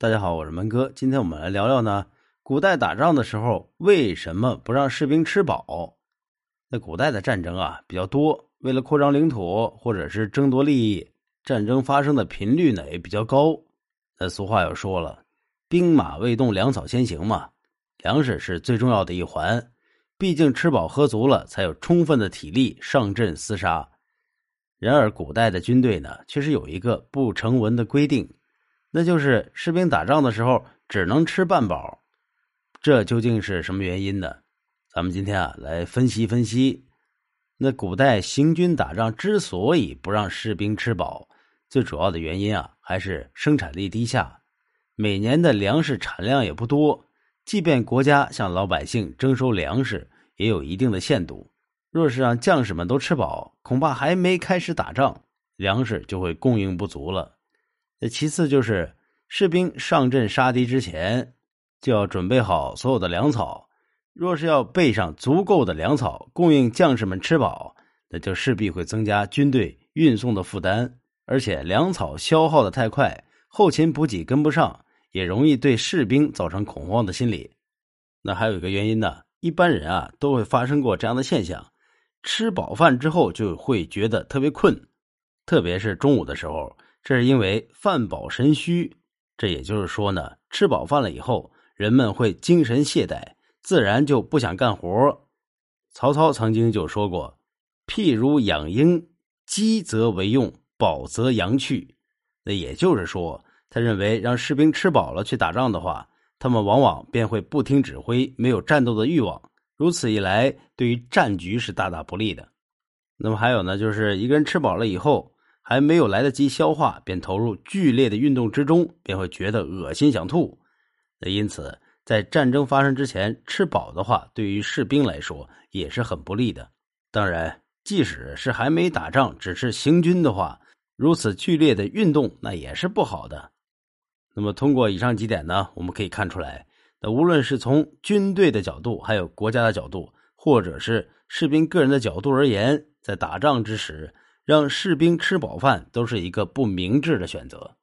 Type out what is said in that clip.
大家好，我是门哥。今天我们来聊聊呢，古代打仗的时候为什么不让士兵吃饱？那古代的战争啊比较多，为了扩张领土或者是争夺利益，战争发生的频率呢也比较高。那俗话又说了，兵马未动，粮草先行嘛，粮食是最重要的一环。毕竟吃饱喝足了，才有充分的体力上阵厮杀。然而，古代的军队呢，确实有一个不成文的规定。那就是士兵打仗的时候只能吃半饱，这究竟是什么原因呢？咱们今天啊来分析分析。那古代行军打仗之所以不让士兵吃饱，最主要的原因啊还是生产力低下，每年的粮食产量也不多。即便国家向老百姓征收粮食，也有一定的限度。若是让将士们都吃饱，恐怕还没开始打仗，粮食就会供应不足了。那其次就是士兵上阵杀敌之前，就要准备好所有的粮草。若是要备上足够的粮草供应将士们吃饱，那就势必会增加军队运送的负担。而且粮草消耗的太快，后勤补给跟不上，也容易对士兵造成恐慌的心理。那还有一个原因呢，一般人啊都会发生过这样的现象：吃饱饭之后就会觉得特别困，特别是中午的时候。这是因为饭饱神虚，这也就是说呢，吃饱饭了以后，人们会精神懈怠，自然就不想干活。曹操曾经就说过：“譬如养鹰，饥则为用，饱则阳去。”那也就是说，他认为让士兵吃饱了去打仗的话，他们往往便会不听指挥，没有战斗的欲望。如此一来，对于战局是大大不利的。那么还有呢，就是一个人吃饱了以后。还没有来得及消化，便投入剧烈的运动之中，便会觉得恶心想吐。那因此，在战争发生之前吃饱的话，对于士兵来说也是很不利的。当然，即使是还没打仗，只是行军的话，如此剧烈的运动那也是不好的。那么，通过以上几点呢，我们可以看出来，那无论是从军队的角度，还有国家的角度，或者是士兵个人的角度而言，在打仗之时。让士兵吃饱饭都是一个不明智的选择。